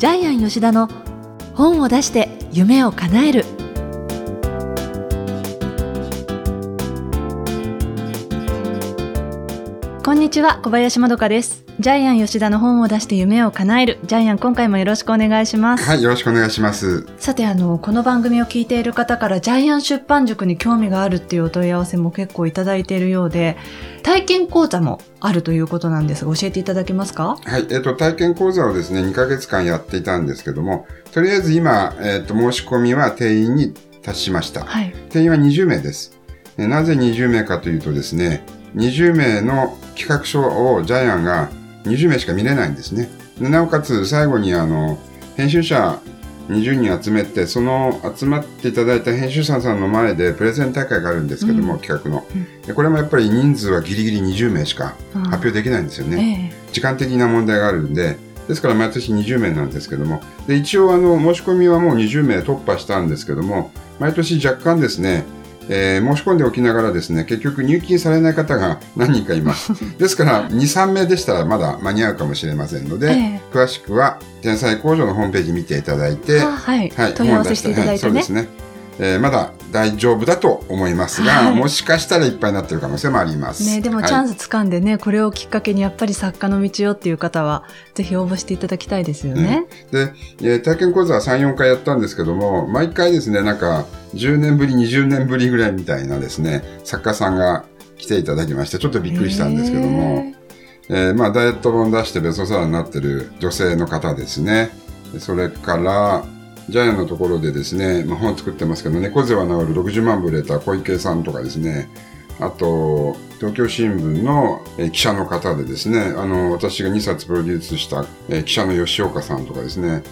ジャイアン吉田の本を出して夢を叶える。こんにちは小林まどかです。ジャイアン吉田の本を出して夢を叶えるジャイアン今回もよろしくお願いしますはい、よろしくお願いします。さてあのこの番組を聞いている方からジャイアン出版塾に興味があるっていうお問い合わせも結構いただいているようで体験講座もあるということなんですが教えていただけますか？はい、えっ、と、体験講座をですね、2ヶ月間やっていたんですけども、とりあえず今、えっ、と、申し込みは定員に達しました。はい定員は20名です。えなぜ20名かというとですね、20名の企画書をジャイアンが20名しか見れないんですね。でなおかつ最後にあの、編集者20人集めて、その集まっていただいた編集者さんの前でプレゼン大会があるんですけども、うん。企画の。これもやっぱり人数はギリギリ20名しかうん発表できないんですよね。え時間的な問題があるんで、ですから毎年20名なんですけども、で一応あの申し込みはもう20名突破したんですけども、毎年若干ですね、えー申し込んでおきながらですね、結局入金されない方が何人かいます。ですから、2、3名でしたらまだ間に合うかもしれませんので、ええ詳しくは天才工場のホームページ見ていただいて、あはい、はい、問い合わせしていただいてねはいそうですね。えーまだ大丈夫だと思いますが、はいもしかしたらいっぱいになってる可能性もあります。ね、でもはいチャンス掴んでね、これをきっかけにやっぱり作家の道よっていう方は、ぜひ応募していただきたいですよね。で、えー体験講座は3、4回やったんですけども、毎回ですね、なんか、10年ぶり、20年ぶりぐらいみたいなですね、作家さんが来ていただきまして、ちょっとびっくりしたんですけども、えーまあ、ダイエット本出してベストセラーになってる女性の方ですね。でそれから、ジャイアンのところでですね、まあ、本作ってますけど、猫背は治る60万部売れた小池さんとかですね、あと、東京新聞の、えー記者の方でですね、あの、私が2冊プロデュースした、えー記者の吉岡さんとかですね、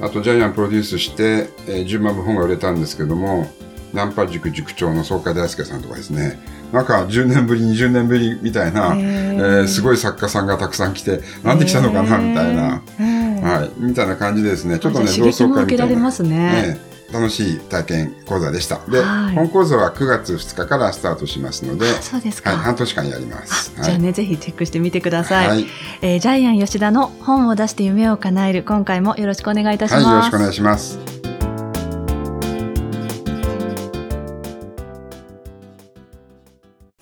あとジャイアンプロデュースして、えー10万部本が売れたんですけども、ナンパ塾塾長の総会大輔さんとかですね、なんか10年ぶり、20年ぶりみたいな、へえーーすごい作家さんがたくさん来て、なんで来たのかな、みたいな、うんはい、みたいな感じでですね、ちょっとね、じゃあ刺激も受けられなますね。ええ楽しい体験講座でした。で、はい本講座は9月2日からスタートしますので、あそうですか。はい、半年間やります。あじゃあね、ぜひチェックしてみてください。はい、えージャイアン吉田の本を出して夢を叶える、今回もよろしくお願いいたします。はい、よろしくお願いします。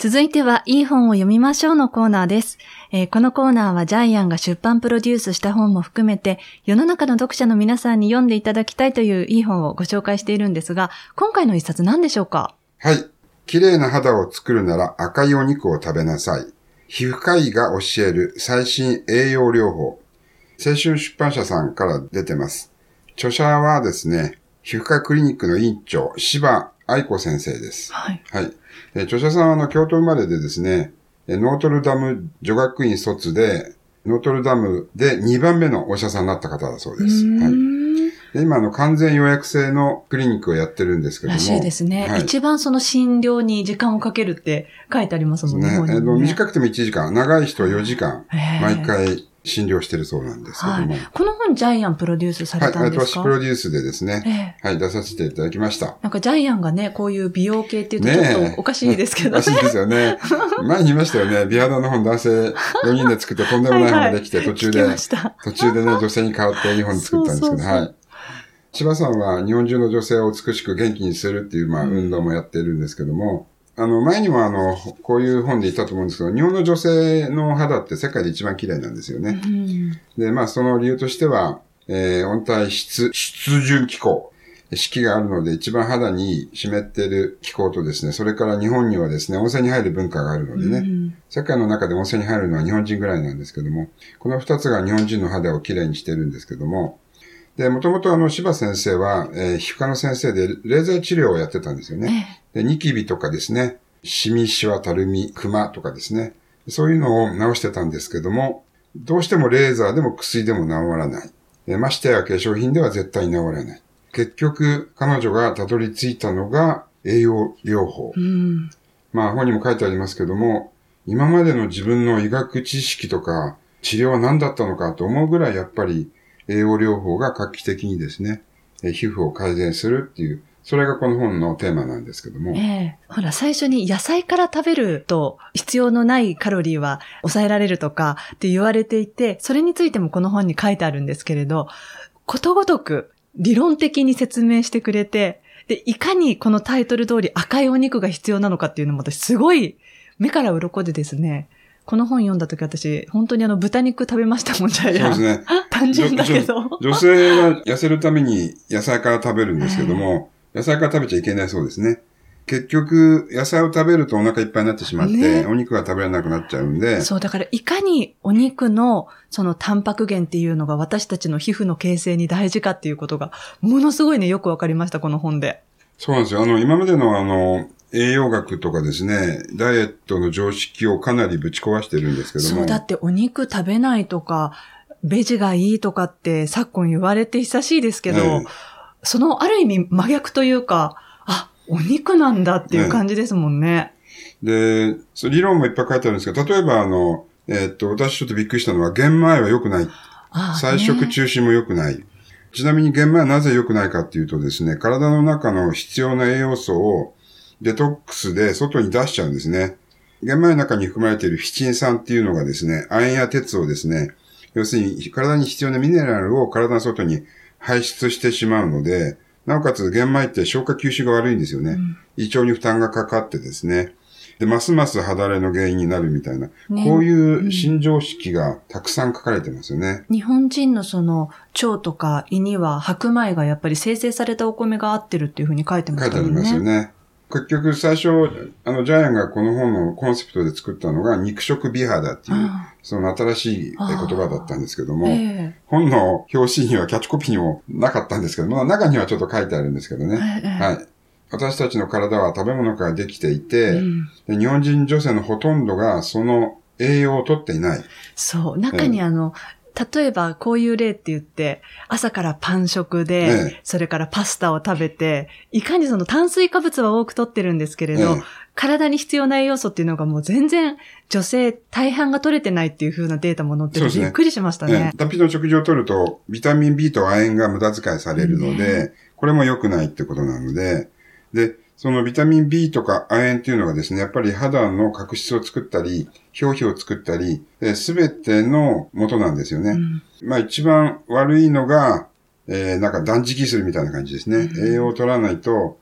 続いては、いい本を読みましょうのコーナーです。えーこのコーナーはジャイアンが出版プロデュースした本も含めて、世の中の読者の皆さんに読んでいただきたいといういい本をご紹介しているんですが、今回の一冊何でしょうか？はい。綺麗な肌を作るなら赤いお肉を食べなさい。皮膚科医が教える最新栄養療法。青春出版社さんから出てます。著者はですね、皮膚科クリニックの院長、柴愛子先生です。はい。はい。えー著者さんはあの京都生まれでですね、えーノートルダム女学院卒で、ノートルダムで2番目のお医者さんになった方だそうです。はい。んで今あの完全予約制のクリニックをやってるんですけども。らしいですね、はい一番その診療に時間をかけるって書いてありますもんね。ね、ねあの短くても1時間、長い人は4時間、毎回診療してるそうなんですけども。はい。この本ジャイアンプロデュースされ、たんですかはい、私プロデュースでですね、ええはい、出させていただきました。なんかジャイアンがね、こういう美容系っていうとちょっとおかしいですけどね。らしいですよね。前に言いましたよね。美肌の本男性4人で作ってとんでもない本ができて、途中で聞きま、した。途中でね、女性に変わって日本作ったんですけど、はい。千葉さんは日本中の女性を美しく元気にするっていう、まあ、運動もやってるんですけども、あの、前にもあの、こういう本で言ったと思うんですけど、日本の女性の肌って世界で一番綺麗なんですよね。うんで、まあ、その理由としては、えー、温帯湿、湿潤気候。四季があるので一番肌に湿っている気候とですね、それから日本にはですね、温泉に入る文化があるのでね、うん世界の中で温泉に入るのは日本人ぐらいなんですけども、この二つが日本人の肌をきれいにしてるんですけども、で、もともとあの、柴先生は、えー皮膚科の先生で、レーザー治療をやってたんですよね。ええで、ニキビとかですね、シミ、シワ、たるみ、クマとかですね、そういうのを治してたんですけども、どうしてもレーザーでも薬でも治らない。えましてや化粧品では絶対に治らない。結局、彼女がたどり着いたのが栄養療法。うんまあ本にも書いてありますけども、今までの自分の医学知識とか治療は何だったのかと思うぐらいやっぱり栄養療法が画期的にですね、皮膚を改善するっていう、それがこの本のテーマなんですけども。ええほら、最初に野菜から食べると必要のないカロリーは抑えられるとかって言われていて、それについてもこの本に書いてあるんですけれど、ことごとく理論的に説明してくれて、で、いかにこのタイトル通り赤いお肉が必要なのかっていうのも私すごい目から鱗でですね、この本読んだ時私、本当にあの豚肉食べましたもんじゃそうですね。単純だけど。女性が痩せるために野菜から食べるんですけども、野菜から食べちゃいけないそうですね。結局、野菜を食べるとお腹いっぱいになってしまって、ねお肉が食べられなくなっちゃうんで、そう、だからいかにお肉のそのタンパク源っていうのが私たちの皮膚の形成に大事かっていうことが、ものすごいね、よくわかりました、この本で。そうなんですよ。あの、今までのあの、栄養学とかですね、ダイエットの常識をかなりぶち壊してるんですけども。そう、だってお肉食べないとか、ベジがいいとかって昨今言われて久しいですけど、ええそのある意味真逆というか、あ、お肉なんだっていう感じですもんね。で、そう理論もいっぱい書いてあるんですけど、例えばあの、えーっと、私ちょっとびっくりしたのは、玄米は良くない。菜食ね中心も良くない。ちなみに玄米はなぜ良くないかっていうとですね、体の中の必要な栄養素をデトックスで外に出しちゃうんですね。玄米の中に含まれているフィチン酸っていうのがですね、亜鉛や鉄をですね、要するに体に必要なミネラルを体の外に排出してしまうので、なおかつ玄米って消化吸収が悪いんですよね。胃腸に負担がかかってですね。で、ますます肌荒れの原因になるみたいな、ねこういう新常識がたくさん書かれてますよね。日本人のその腸とか胃には白米がやっぱり生成されたお米が合ってるっていうふうに書いてますからね。書いてありますよね。結局最初、あの、ジャイアンがこの本のコンセプトで作ったのが肉食美肌っていう、あその新しい言葉だったんですけども、え本の表紙にはキャッチコピーにもなかったんですけども、中にはちょっと書いてあるんですけどえね。ええはい。私たちの体は食べ物からできていて、うんで日本人女性のほとんどがその栄養をとっていない。そう。中にあの、例えばこういう例って言って、朝からパン食で、ええ。それからパスタを食べて、いかにその炭水化物は多く取ってるんですけれど、ええ。体に必要な栄養素っていうのがもう全然女性大半が取れてないっていう風なデータも載ってそうですね。てびっくりしましたね。ね、単品の食事を取ると、ビタミン B と亜鉛が無駄遣いされるので、これも良くないってことなので、で、そのビタミン B とか亜鉛っていうのがですね、やっぱり肌の角質を作ったり、表皮を作ったり、すべての元なんですよね。うんまあ一番悪いのが、えー、なんか断食するみたいな感じですね。うん栄養を取らないと、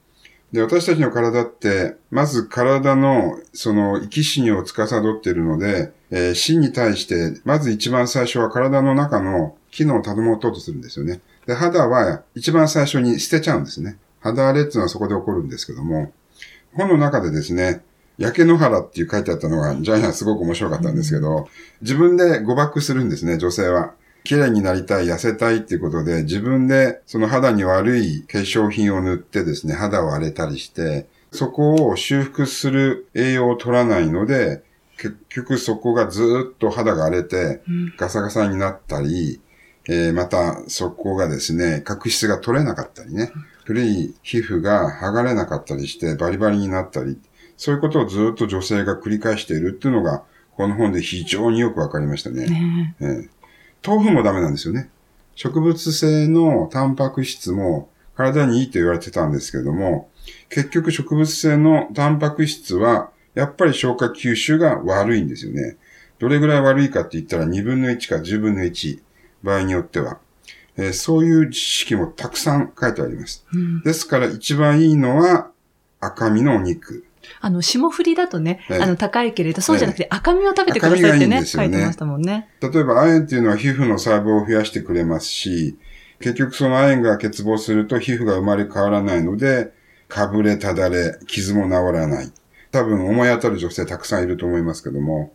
で、私たちの体って、まず体の、その、生き死にを司っているので、えー死に対して、まず一番最初は体の中の機能を保とうとするんですよね。で、肌は一番最初に捨てちゃうんですね。肌荒れっていうのはそこで起こるんですけども、本の中でですね、焼け野原っていう書いてあったのが、ジャイアンすごく面白かったんですけど、自分で誤爆するんですね、女性は。綺麗になりたい、痩せたいっていうことで、自分でその肌に悪い化粧品を塗ってですね、肌を荒れたりして、そこを修復する栄養を取らないので、結局そこがずっと肌が荒れて、ガサガサになったり、えーまたそこがですね、角質が取れなかったりね、古い皮膚が剥がれなかったりしてバリバリになったり、そういうことをずーっと女性が繰り返しているっていうのが、この本で非常によくわかりましたね。ねえー豆腐もダメなんですよね。植物性のタンパク質も体にいいと言われてたんですけども、結局植物性のタンパク質は、やっぱり消化吸収が悪いんですよね。どれぐらい悪いかって言ったら2分の1か10分の1、場合によっては。えーそういう知識もたくさん書いてあります。うんですから一番いいのは赤身のお肉。あの、霜降りだとね、ええあの、高いけれど、そうじゃなくて赤身を食べてくださいって赤身がいいね書いてましたもんね。例えば亜鉛っていうのは皮膚の細胞を増やしてくれますし、結局その亜鉛が欠乏すると皮膚が生まれ変わらないので、かぶれ、ただれ、傷も治らない。多分思い当たる女性たくさんいると思いますけども、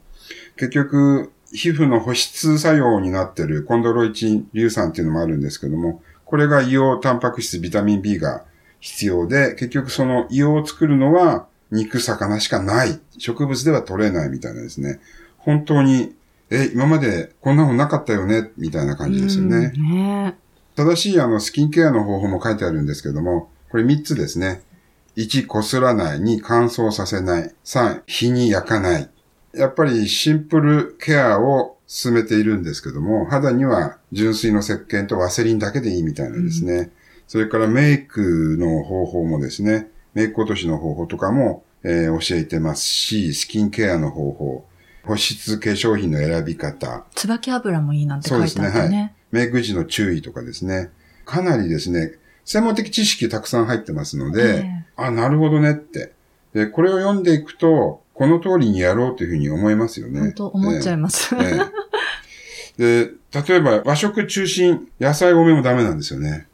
結局皮膚の保湿作用になっているコンドロイチン硫酸っていうのもあるんですけども、これが硫黄タンパク質ビタミン B が必要で、結局その硫黄を作るのは肉、魚しかない。植物では取れないみたいなですね。本当に、え、今までこんなのなかったよね、みたいな感じですよね。うんね正しいあのスキンケアの方法も書いてあるんですけども、これ3つですね。1、こすらない。2、乾燥させない。3、火に焼かない。やっぱりシンプルケアを進めているんですけども、肌には純粋の石鹸とワセリンだけでいいみたいなんですね。それからメイクの方法もですね、メイク落としの方法とかも、えー教えてますし、スキンケアの方法。保湿化粧品の選び方、椿油もいいなんて書いてあったね。メイク時の注意とかですね。かなりですね、専門的知識たくさん入ってますので、えあ、なるほどねって。で、これを読んでいくと、この通りにやろうというふうに思いますよね。本当思っちゃいます。ええで、例えば和食中心、野菜多めもダメなんですよね。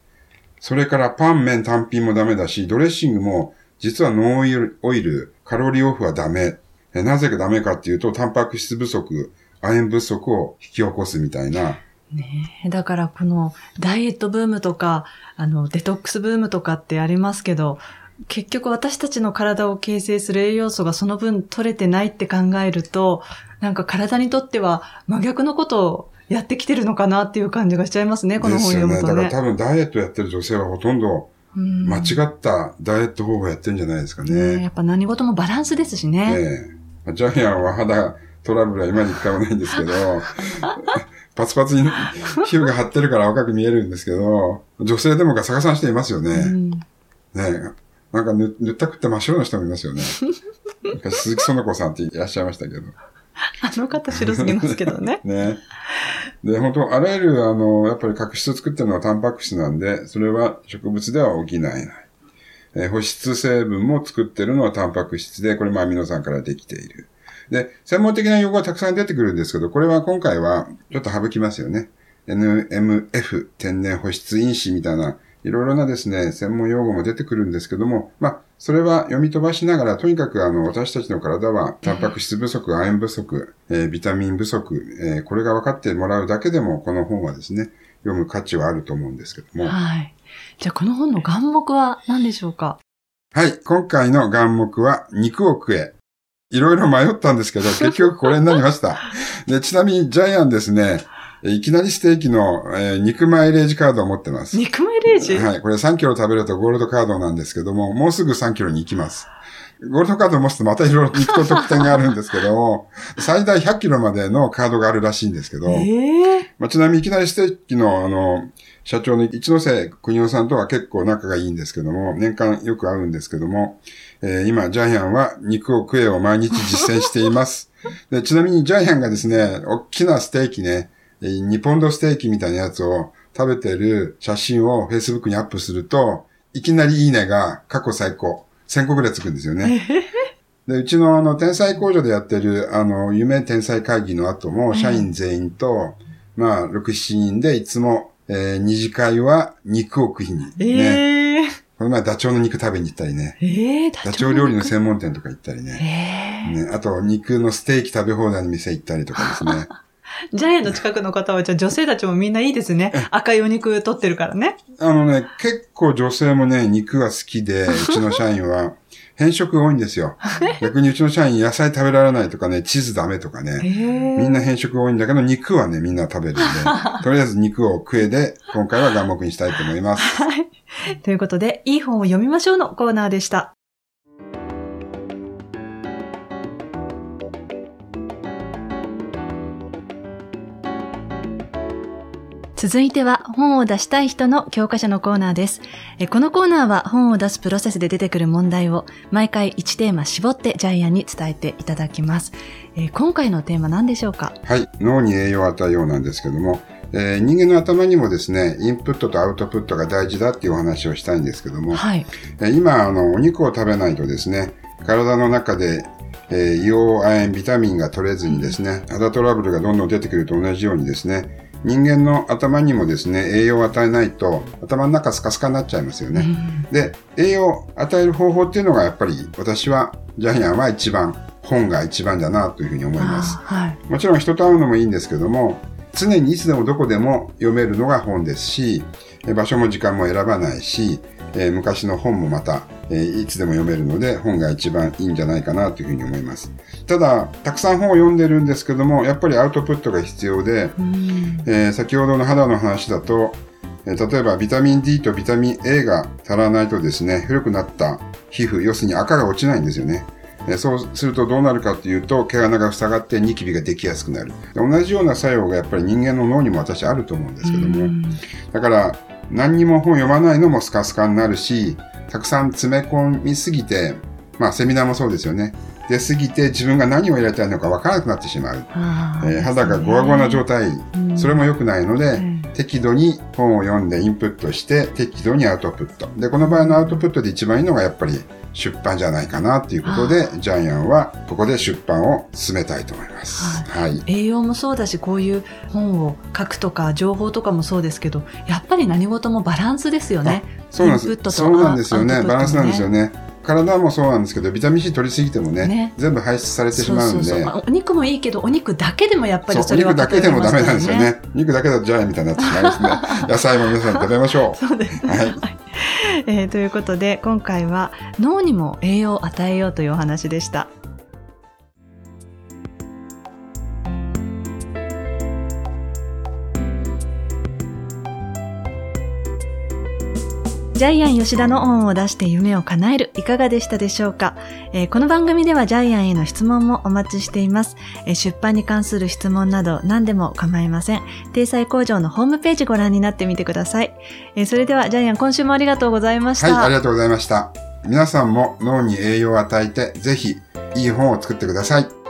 それからパン、麺、単品もダメだし、ドレッシングも実はノンオイル、カロリーオフはダメ。えなぜかダメかっていうと、タンパク質不足、亜鉛不足を引き起こすみたいな。ねえだからこのダイエットブームとか、あの、デトックスブームとかってありますけど、結局私たちの体を形成する栄養素がその分取れてないって考えると、なんか体にとっては真逆のことをやってきてるのかなっていう感じがしちゃいますね、この本。読むとね。だから多分ダイエットやってる女性はほとんどうん間違ったダイエット方法やってるんじゃないですかねえね。やっぱ何事もバランスですしね。ええジャイアンは肌トラブルは今に使わないんですけど、パツパツに皮膚が張ってるから若く見えるんですけど、女性でもガサガサしていますようね。んねなんか塗塗ったくって真っ白な人もいますよね。昔鈴木園子さんっていらっしゃいましたけど。あの方白すぎますけどね。ね。で、本当あらゆる、あの、やっぱり角質を作ってるのはタンパク質なんで、それは植物では補えない。えー保湿成分も作ってるのはタンパク質で、これもアミノ酸からできている。で、専門的な用語がたくさん出てくるんですけど、これは今回はちょっと省きますよね。NMF、天然保湿因子みたいな、いろいろなですね、専門用語も出てくるんですけども、まあ、それは読み飛ばしながら、とにかくあの、私たちの体は、タンパク質不足、亜鉛不足、えービタミン不足、えーこれが分かってもらうだけでも、この本はですね、読む価値はあると思うんですけども。はい。じゃあこの本の眼目は何でしょうか？はい、今回の眼目は、肉を食え。いろいろ迷ったんですけど、結局これになりました。で、ちなみに、ジャイアンですね、いきなりステーキの、えー肉マイレージカードを持ってます。肉マイレージ、はい。これ3キロ食べるとゴールドカードなんですけども、もうすぐ3キロに行きます。ゴールドカードを持つとまたいろいろ肉と特典があるんですけども、最大100キロまでのカードがあるらしいんですけど、ええまあ、ちなみにいきなりステーキのあの、社長の一ノ瀬国夫さんとは結構仲がいいんですけども、年間よく会うんですけども、えー今、ジャイアンは肉を食えを毎日実践しています。でちなみにジャイアンがですね、大きなステーキね、えー2ポンドステーキみたいなやつを食べてる写真を Facebook にアップすると、いきなりいいねが過去最高。1000個ぐらいつくんですよね。で、うちのあの、天才工場でやってる、あの、夢天才会議の後も、社員全員と、まあ、6、7人でいつも、えー二次会は肉を食いに、ね。ええこの前ダチョウの肉食べに行ったりね。ええダチョウ料理の専門店とか行ったりね。ええね、あと、肉のステーキ食べ放題の店行ったりとかですね。ジャイアンの近くの方は、じゃあ女性たちもみんないいですね。赤いお肉取ってるからね。あのね、結構女性もね、肉が好きで、うちの社員は、変色が多いんですよ。逆にうちの社員野菜食べられないとかね、チーズダメとかね。ええみんな変色が多いんだけど、肉はね、みんな食べるんで、とりあえず肉を食えで、今回は眼目にしたいと思います。はい。ということで、いい本を読みましょうのコーナーでした。続いては本を出したい人の教科書のコーナーです。えこのコーナーは本を出すプロセスで出てくる問題を毎回1テーマ絞ってジャイアンに伝えていただきます。えー今回のテーマ何でしょうか？はい。脳に栄養を与えようなんですけども、えー人間の頭にもですね、インプットとアウトプットが大事だっていうお話をしたいんですけども、はい。えー今、あの、お肉を食べないとですね、体の中で、えー硫黄、亜鉛、ビタミンが取れずにですね、肌トラブルがどんどん出てくると同じようにですね、人間の頭にもですね、栄養を与えないと、頭の中スカスカになっちゃいますよね。で、栄養を与える方法っていうのがやっぱり私は、ジャイアンは一番、本が一番だなというふうに思います。はい。もちろん人と会うのもいいんですけども、常にいつでもどこでも読めるのが本ですし、え場所も時間も選ばないし、えー昔の本もまた、えーいつでも読めるので本が一番いいんじゃないかなというふうに思います。ただ、たくさん本を読んでるんですけども、やっぱりアウトプットが必要で、うんえー先ほどの肌の話だと、えー例えばビタミン D とビタミン A が足らないとですね、古くなった皮膚、要するに赤が落ちないんですよね。えーそうするとどうなるかっていうと、毛穴が塞がってニキビができやすくなる。で同じような作用がやっぱり人間の脳にも私あると思うんですけども、うんだから何にも本読まないのもスカスカになるし、たくさん詰め込みすぎて、まあセミナーもそうですよね。出すぎて自分が何をやりたいのか分からなくなってしまう。あえー肌がゴワゴワな状態、うんそれも良くないので、うん適度に本を読んでインプットして、適度にアウトプット。で、この場合のアウトプットで一番いいのがやっぱり出版じゃないかなっていうことで、ジャイアンはここで出版を進めたいと思います。はい。栄養もそうだし、こういう本を書くとか、情報とかもそうですけど、やっぱり何事もバランスですよね。そうなんです。んですよね。アウトプットもバランスなんですよね。体もそうなんですけど、ビタミン C 取りすぎてもね、ね全部排出されてしまうんで、そうそうそうお肉もいいけど、お肉だけでもやっぱりそれは肉だけでもダメなんですよね。肉だけだとジャイアンみたいになってしまいますね。野菜も皆さん食べましょますからね。そうです。う。はい。えーということで、今回は脳にも栄養を与えようというお話でした。ジャイアン吉田の本を出して夢を叶えるいかがでしたでしょうか、えーこの番組ではジャイアンへの質問もお待ちしています、えー出版に関する質問など何でも構いません。定裁工場のホームページご覧になってみてください。えーそれではジャイアン今週もありがとうございました。はい、ありがとうございました。皆さんも脳に栄養を与えて、ぜひいい本を作ってください。